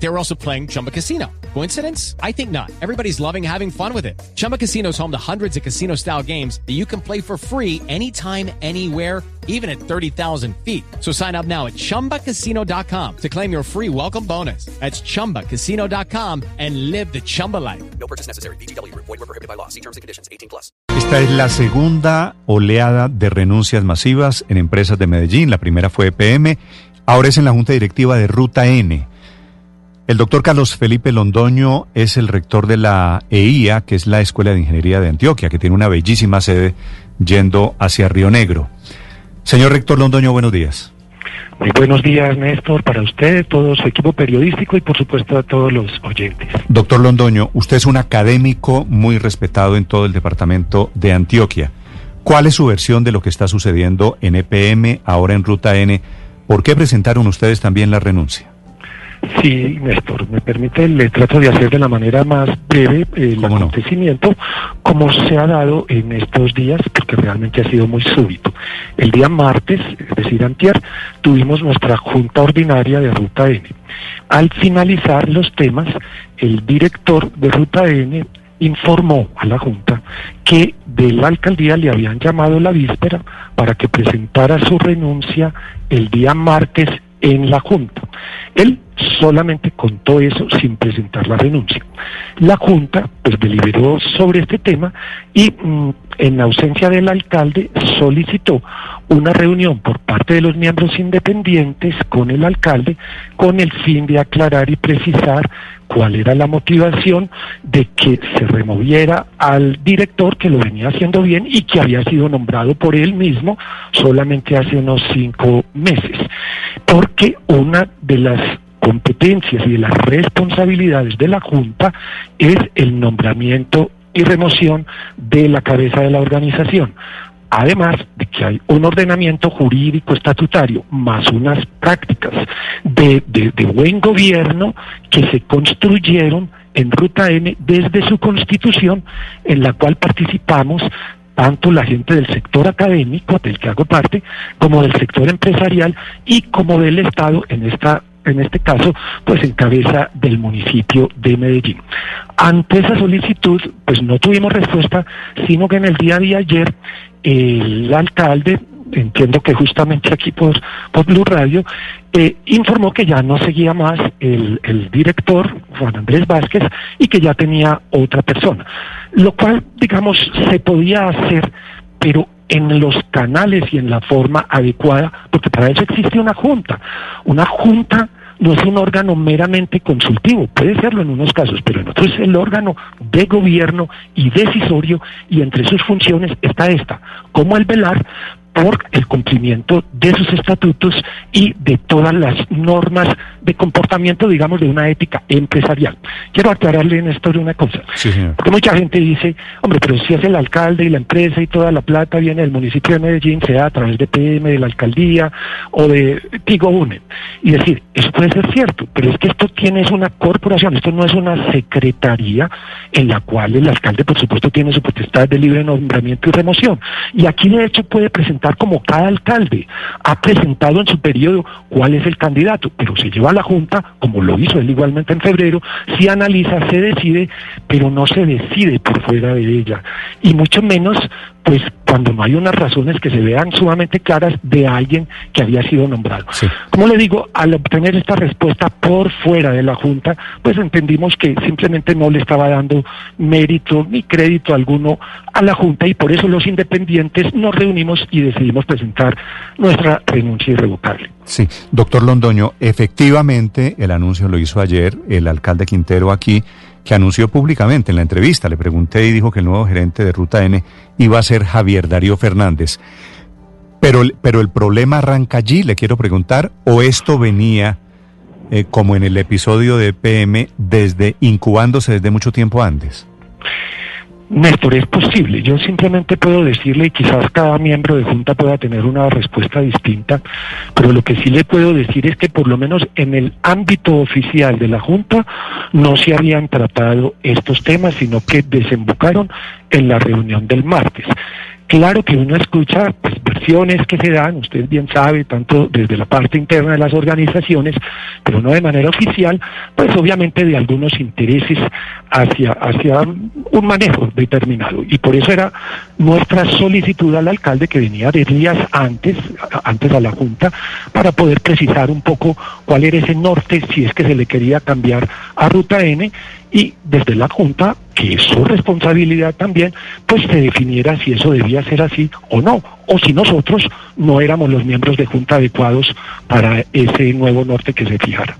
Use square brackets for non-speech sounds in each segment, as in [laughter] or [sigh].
They were also playing Chumba Casino. Coincidence? I think not. Everybody's loving having fun with it. Chumba Casino is home to hundreds of casino style games that you can play for free anytime, anywhere, even at 30,000 feet. So sign up now at chumbacasino.com to claim your free welcome bonus. That's chumbacasino.com and live the Chumba life. No purchase necessary. BGW. Void were prohibited by law. See terms and conditions. 18 plus. Esta es la segunda oleada de renuncias masivas en empresas de Medellín. La primera fue EPM, ahora es en la Junta Directiva de Ruta N. El doctor Carlos Felipe Londoño es el rector de la EIA, que es la Escuela de Ingeniería de Antioquia, que tiene una bellísima sede yendo hacia Río Negro. Señor rector Londoño, buenos días. Muy buenos días, Néstor, para usted, todo su equipo periodístico y por supuesto a todos los oyentes. Doctor Londoño, usted es un académico muy respetado en todo el departamento de Antioquia. ¿Cuál es su versión de lo que está sucediendo en EPM, ahora en Ruta N? ¿Por qué presentaron ustedes también la renuncia? Sí, Néstor, me permite, le trato de hacer de la manera más breve el ¿Cómo no? acontecimiento, como se ha dado en estos días, porque realmente ha sido muy súbito. El día martes, es decir, antier, tuvimos nuestra junta ordinaria de Ruta N. Al finalizar los temas, el director de Ruta N informó a la Junta que de la alcaldía le habían llamado la víspera para que presentara su renuncia el día martes en la Junta. Él solamente contó eso sin presentar la renuncia. La Junta pues deliberó sobre este tema y mm, en ausencia del alcalde solicitó una reunión por parte de los miembros independientes con el alcalde con el fin de aclarar y precisar cuál era la motivación de que se removiera al director que lo venía haciendo bien y que había sido nombrado por él mismo solamente hace unos cinco meses. Porque una de las competencias y de las responsabilidades de la Junta es el nombramiento y remoción de la cabeza de la organización. Además de que hay un ordenamiento jurídico estatutario más unas prácticas de, de- buen gobierno que se construyeron en Ruta N desde su constitución, en la cual participamos tanto la gente del sector académico, del que hago parte, como del sector empresarial y como del Estado en esta en este caso, pues en cabeza del municipio de Medellín. Ante esa solicitud, pues no tuvimos respuesta, sino que en el día de ayer el alcalde, entiendo que justamente aquí por, por Blue Radio, eh, informó que ya no seguía más el, el director, Juan Andrés Vázquez, y que ya tenía otra persona. Lo cual, digamos, se podía hacer, pero en los canales y en la forma adecuada, porque para eso existe una junta. Una junta no es un órgano meramente consultivo, puede serlo en unos casos, pero en otros es el órgano de gobierno y decisorio y entre sus funciones está esta, como el velar por el cumplimiento de sus estatutos y de todas las normas de comportamiento, digamos, de una ética empresarial. Quiero aclararle, Néstor, una cosa. Sí, señor. Porque mucha gente dice, hombre, pero si es el alcalde y la empresa y toda la plata viene del municipio de Medellín, sea a través de PM, de la alcaldía o de Tigo UNED. Y decir, eso puede ser cierto, pero es que esto tiene es una corporación, esto no es una secretaría en la cual el alcalde, por supuesto, tiene su potestad de libre nombramiento y remoción. Y aquí, de hecho, puede presentar como cada alcalde ha presentado en su periodo cuál es el candidato, pero se lleva a la Junta, como lo hizo él igualmente en febrero, si analiza, se decide, pero no se decide por fuera de ella. Y mucho menos, pues, cuando no hay unas razones que se vean sumamente claras de alguien que había sido nombrado. Sí. Como le digo, al obtener esta respuesta por fuera de la Junta, pues entendimos que simplemente no le estaba dando mérito ni crédito alguno a la Junta y por eso los independientes nos reunimos y decidimos presentar nuestra renuncia irrevocable. Sí, doctor Londoño, efectivamente el anuncio lo hizo ayer el alcalde Quintero aquí, que anunció públicamente en la entrevista. Le pregunté y dijo que el nuevo gerente de Ruta N iba a ser Javier Darío Fernández. Pero, pero el problema arranca allí, le quiero preguntar, o esto venía, eh, como en el episodio de PM, desde incubándose desde mucho tiempo antes. Néstor, es posible. Yo simplemente puedo decirle, y quizás cada miembro de Junta pueda tener una respuesta distinta, pero lo que sí le puedo decir es que por lo menos en el ámbito oficial de la Junta no se habían tratado estos temas, sino que desembocaron en la reunión del martes. Claro que uno escucha pues, versiones que se dan, usted bien sabe, tanto desde la parte interna de las organizaciones, pero no de manera oficial, pues obviamente de algunos intereses hacia, hacia un manejo determinado. Y por eso era nuestra solicitud al alcalde que venía de días antes, antes a la Junta, para poder precisar un poco cuál era ese norte, si es que se le quería cambiar a Ruta N, y desde la Junta, que es su responsabilidad también, pues se definiera si eso debía ser así o no, o si nosotros no éramos los miembros de Junta adecuados para ese nuevo norte que se fijara.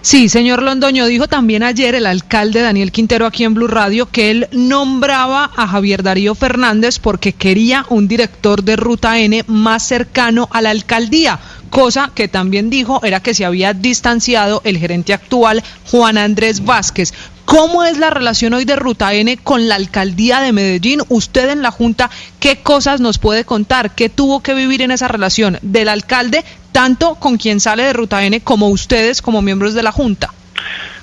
Sí, señor Londoño, dijo también ayer el alcalde Daniel Quintero aquí en Blue Radio que él nombraba a Javier Darío Fernández porque quería un director de Ruta N más cercano a la alcaldía, cosa que también dijo era que se había distanciado el gerente actual Juan Andrés Vázquez. ¿Cómo es la relación hoy de Ruta N con la alcaldía de Medellín? Usted en la Junta, ¿qué cosas nos puede contar? ¿Qué tuvo que vivir en esa relación del alcalde, tanto con quien sale de Ruta N como ustedes como miembros de la Junta?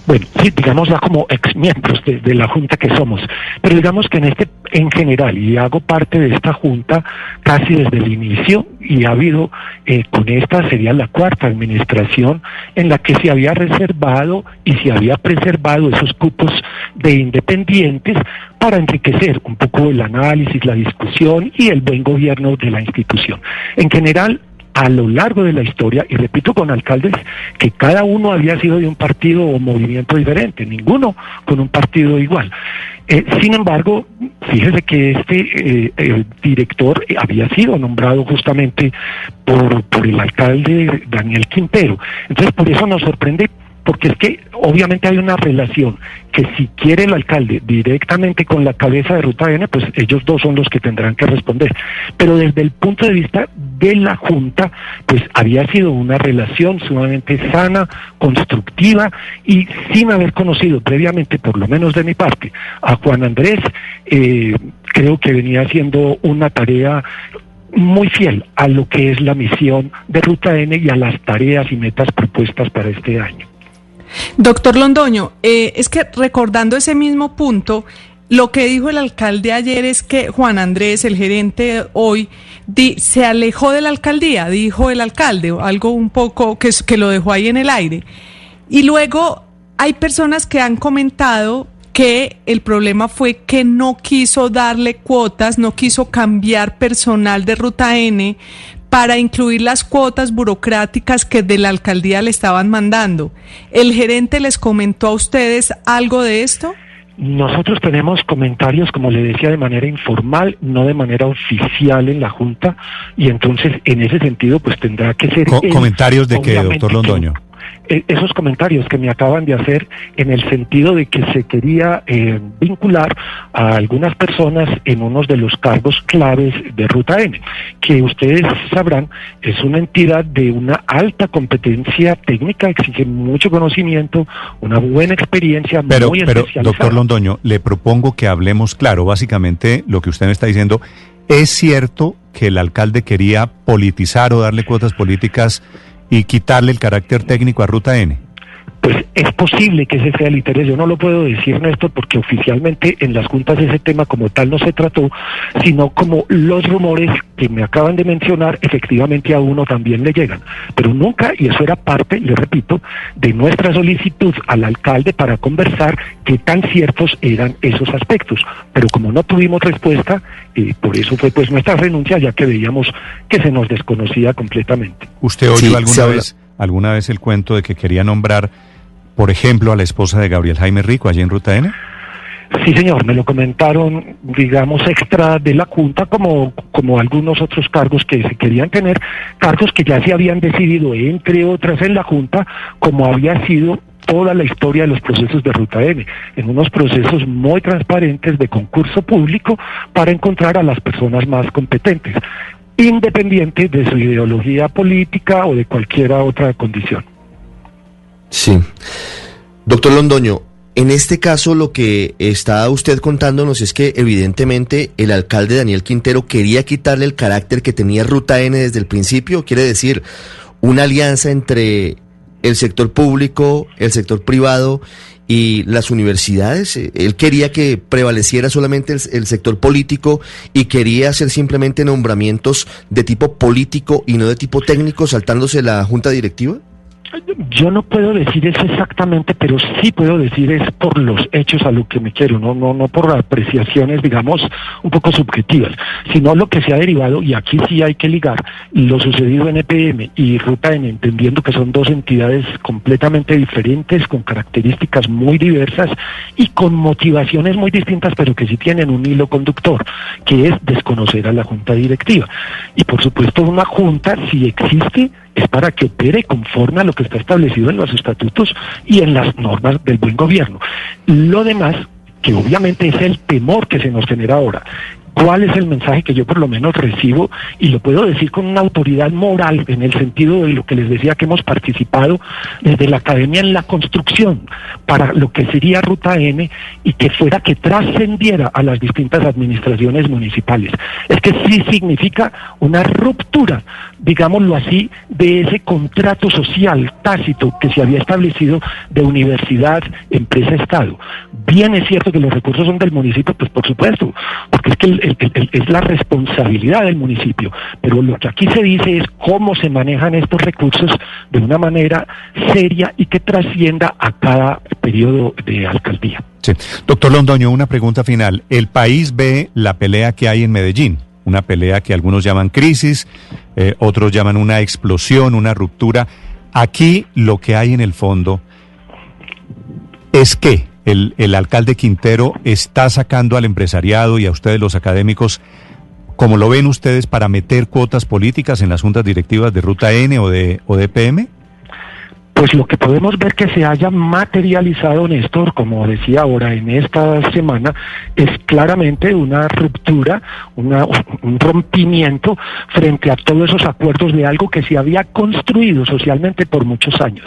Bueno, sí, digamos ya como ex miembros de, la Junta que somos, pero digamos que en este, en general, y hago parte de esta Junta casi desde el inicio, y ha habido, eh, con esta sería la cuarta administración en la que se había reservado y se había preservado esos cupos de independientes para enriquecer un poco el análisis, la discusión y el buen gobierno de la institución. En general, a lo largo de la historia, y repito con alcaldes, que cada uno había sido de un partido o movimiento diferente, ninguno con un partido igual. Eh, sin embargo, fíjese que este eh, director había sido nombrado justamente por, por el alcalde Daniel Quintero. Entonces, por eso nos sorprende porque es que obviamente hay una relación que si quiere el alcalde directamente con la cabeza de Ruta N, pues ellos dos son los que tendrán que responder. Pero desde el punto de vista de la Junta, pues había sido una relación sumamente sana, constructiva y sin haber conocido previamente, por lo menos de mi parte, a Juan Andrés, eh, creo que venía haciendo una tarea muy fiel a lo que es la misión de Ruta N y a las tareas y metas propuestas para este año. Doctor Londoño, eh, es que recordando ese mismo punto, lo que dijo el alcalde ayer es que Juan Andrés, el gerente hoy, se alejó de la alcaldía, dijo el alcalde, algo un poco que, que lo dejó ahí en el aire. Y luego hay personas que han comentado que el problema fue que no quiso darle cuotas, no quiso cambiar personal de Ruta N para incluir las cuotas burocráticas que de la alcaldía le estaban mandando. ¿El gerente les comentó a ustedes algo de esto? Nosotros tenemos comentarios, como le decía, de manera informal, no de manera oficial en la Junta, y entonces en ese sentido pues tendrá que ser... ¿Comentarios de qué, doctor Londoño? Esos comentarios que me acaban de hacer en el sentido de que se quería eh, vincular a algunas personas en unos de los cargos claves de Ruta N, que ustedes sabrán es una entidad de una alta competencia técnica, exige mucho conocimiento, una buena experiencia pero, muy pero, Doctor Londoño, le propongo que hablemos claro, básicamente lo que usted me está diciendo, ¿es cierto que el alcalde quería politizar o darle cuotas políticas y quitarle el carácter técnico a Ruta N? Pues es posible que ese sea el interés. Yo no lo puedo decir, Néstor, porque oficialmente en las juntas ese tema como tal no se trató, sino como los rumores que me acaban de mencionar, efectivamente a uno también le llegan. Pero nunca, y eso era parte, le repito, de nuestra solicitud al alcalde para conversar qué tan ciertos eran esos aspectos. Pero como no tuvimos respuesta, eh, por eso fue pues nuestra renuncia, ya que veíamos que se nos desconocía completamente. ¿Usted oyó alguna vez? alguna vez el cuento de que quería nombrar, por ejemplo, a la esposa de Gabriel Jaime Rico allí en Ruta N? Sí, señor, me lo comentaron, digamos, extra de la Junta, como, como algunos otros cargos que se querían tener, cargos que ya se habían decidido, entre otras, en la Junta, como había sido toda la historia de los procesos de Ruta N, en unos procesos muy transparentes de concurso público para encontrar a las personas más competentes independiente de su ideología política o de cualquier otra condición. Sí. Doctor Londoño, En este caso, lo que está usted contándonos es que evidentemente el alcalde Daniel Quintero quería quitarle el carácter que tenía Ruta N desde el principio, quiere decir, una alianza entre el sector público, el sector privado y las universidades. Él quería que prevaleciera solamente el, el, sector político y quería hacer simplemente nombramientos de tipo político y no de tipo técnico, saltándose la junta directiva. Yo no puedo decir eso exactamente, pero sí puedo decir es por los hechos a lo que me quiero, no, no, no por apreciaciones, digamos, un poco subjetivas, sino lo que se ha derivado, y aquí sí hay que ligar lo sucedido en EPM y Ruta N, entendiendo que son dos entidades completamente diferentes, con características muy diversas y con motivaciones muy distintas, pero que sí tienen un hilo conductor, que es desconocer a la junta directiva. Y por supuesto, una junta, si existe, es para que opere conforme a lo que está establecido en los estatutos y en las normas del buen gobierno. Lo demás, que obviamente es el temor que se nos genera ahora, cuál es el mensaje que yo por lo menos recibo y lo puedo decir con una autoridad moral en el sentido de lo que les decía que hemos participado desde la academia en la construcción para lo que sería Ruta N y que fuera que trascendiera a las distintas administraciones municipales. Es que sí significa una ruptura, digámoslo así, de ese contrato social tácito que se había establecido de universidad, empresa, Estado. Bien es cierto que los recursos son del municipio, pues por supuesto, porque es que el, es la responsabilidad del municipio, pero lo que aquí se dice es cómo se manejan estos recursos de una manera seria y que trascienda a cada periodo de alcaldía. Sí. Doctor Londoño, una pregunta final. El país ve la pelea que hay en Medellín, una pelea que algunos llaman crisis, eh, otros llaman una explosión, una ruptura. Aquí lo que hay en el fondo es que el, el, alcalde Quintero está sacando al empresariado y a ustedes los académicos, como lo ven ustedes, para meter cuotas políticas en las juntas directivas de Ruta N o de, o de PM? Pues lo que podemos ver que se haya materializado, Néstor, como decía ahora en esta semana, es claramente una ruptura, una, un rompimiento frente a todos esos acuerdos de algo que se había construido socialmente por muchos años.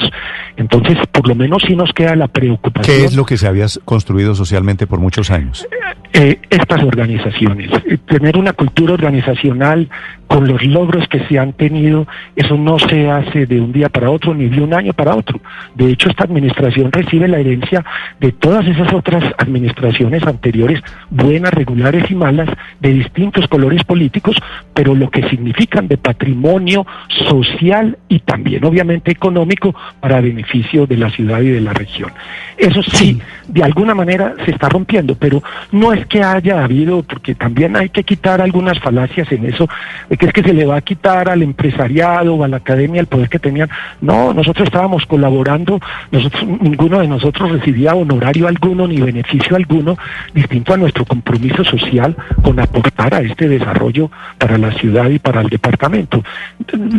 Entonces, por lo menos sí nos queda la preocupación. ¿Qué es lo que se había construido socialmente por muchos años? Eh, estas organizaciones, tener una cultura organizacional con los logros que se han tenido, eso no se hace de un día para otro ni de un año para otro. De hecho, esta administración recibe la herencia de todas esas otras administraciones anteriores, buenas, regulares y malas, de distintos colores políticos, pero lo que significan de patrimonio social y también obviamente económico para beneficio de la ciudad y de la región. Eso sí, de alguna manera se está rompiendo, pero no es que haya habido, porque también hay que quitar algunas falacias en eso, de que es que se le va a quitar al empresariado o a la academia el poder que tenían. No, nosotros estábamos colaborando, nosotros, ninguno de nosotros recibía honorario alguno ni beneficio alguno, distinto a nuestro compromiso social con aportar a este desarrollo para la ciudad y para el departamento.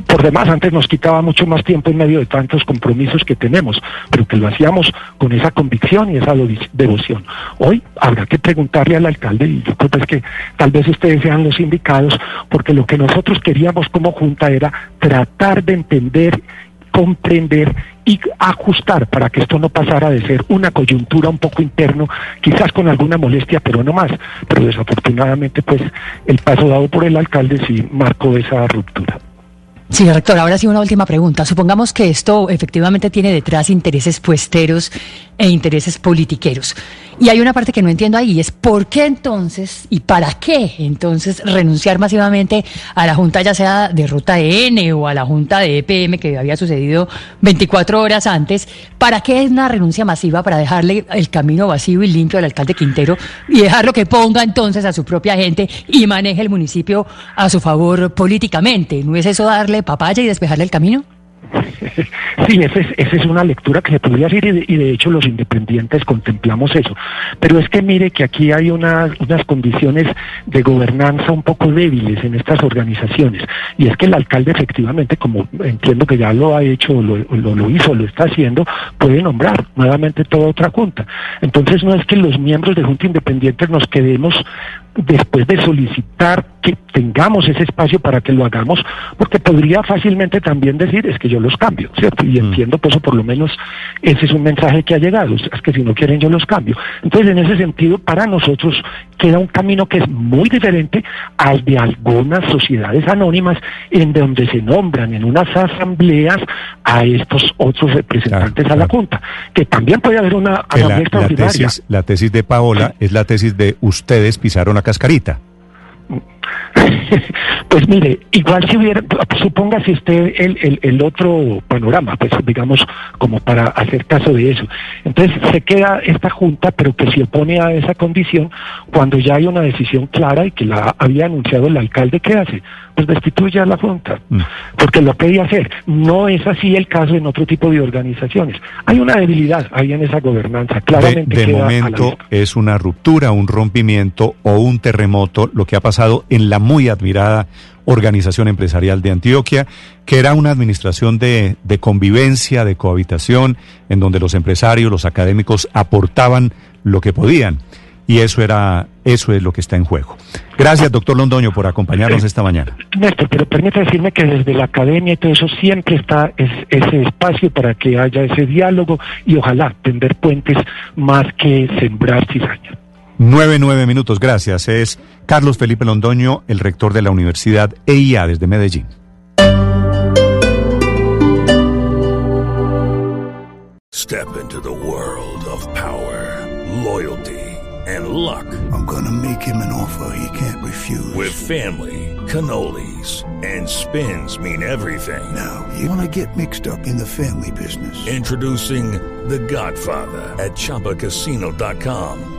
Por demás, antes nos quitaba mucho más tiempo en medio de tantos compromisos que tenemos, pero que lo hacíamos con esa convicción y esa devoción. Hoy habrá que preguntarle al alcalde, y yo creo pues que tal vez ustedes sean los indicados, porque lo que nosotros queríamos como Junta era tratar de entender comprender y ajustar para que esto no pasara de ser una coyuntura un poco interno, quizás con alguna molestia, pero no más. Pero desafortunadamente, pues el paso dado por el alcalde sí marcó esa ruptura. Sí, rector, ahora sí una última pregunta. Supongamos que esto efectivamente tiene detrás intereses puesteros e intereses politiqueros. Y hay una parte que no entiendo ahí, es por qué entonces y para qué entonces renunciar masivamente a la Junta ya sea de Ruta N o a la Junta de EPM que había sucedido 24 horas antes. ¿Para qué es una renuncia masiva? Para dejarle el camino vacío y limpio al alcalde Quintero y dejarlo que ponga entonces a su propia gente y maneje el municipio a su favor políticamente. ¿No es eso darle papaya y despejarle el camino? [laughs] Sí, esa es, esa es una lectura que se podría hacer y de, hecho los independientes contemplamos eso. Pero es que mire que aquí hay unas, condiciones de gobernanza un poco débiles en estas organizaciones. Y es que el alcalde efectivamente, como entiendo que ya lo ha hecho, lo, lo, hizo, lo está haciendo, puede nombrar nuevamente toda otra junta. Entonces no es que los miembros de junta independientes nos quedemos después de solicitar que tengamos ese espacio para que lo hagamos, porque podría fácilmente también decir es que yo los cambio, ¿cierto? Y entiendo que eso por lo menos ese es un mensaje que ha llegado, es que si no quieren yo los cambio. Entonces, en ese sentido, para nosotros queda un camino que es muy diferente al de algunas sociedades anónimas en donde se nombran en unas asambleas a estos otros representantes Claro, a la claro. Junta, que también puede haber una asamblea la, la tesis, la tesis de Paola es la tesis de ustedes pisaron la cascarita. [laughs] pues mire, igual si hubiera, suponga si usted el, el, el otro panorama, pues digamos, como para hacer caso de eso. Entonces se queda esta junta, pero que se opone a esa condición cuando ya hay una decisión clara y que la había anunciado el alcalde, ¿qué hace? Pues destituye a la junta, Mm. porque lo podía hacer. No es así el caso en otro tipo de organizaciones. Hay una debilidad ahí en esa gobernanza, claramente. de queda a la momento es una ruptura, un rompimiento o un terremoto, lo que ha pasado en la muy admirada Organización Empresarial de Antioquia, que era una administración de, de convivencia, de cohabitación, en donde los empresarios, los académicos aportaban lo que podían. Y eso era, eso es lo que está en juego. Gracias, doctor Londoño, por acompañarnos esta mañana. Néstor, pero permítame decirme que desde la academia y todo eso siempre está es- ese espacio para que haya ese diálogo y ojalá tender puentes más que sembrar cizaña. Nueve, nueve minutos, gracias. Es Carlos Felipe Londoño, el rector de la Universidad EIA desde Medellín. Step into the world of power, loyalty, and luck. I'm gonna make him an offer he can't refuse. With family, cannolis, and spins mean everything. now, you wanna get mixed up in the family business. Introducing The Godfather at ChumbaCasino.com.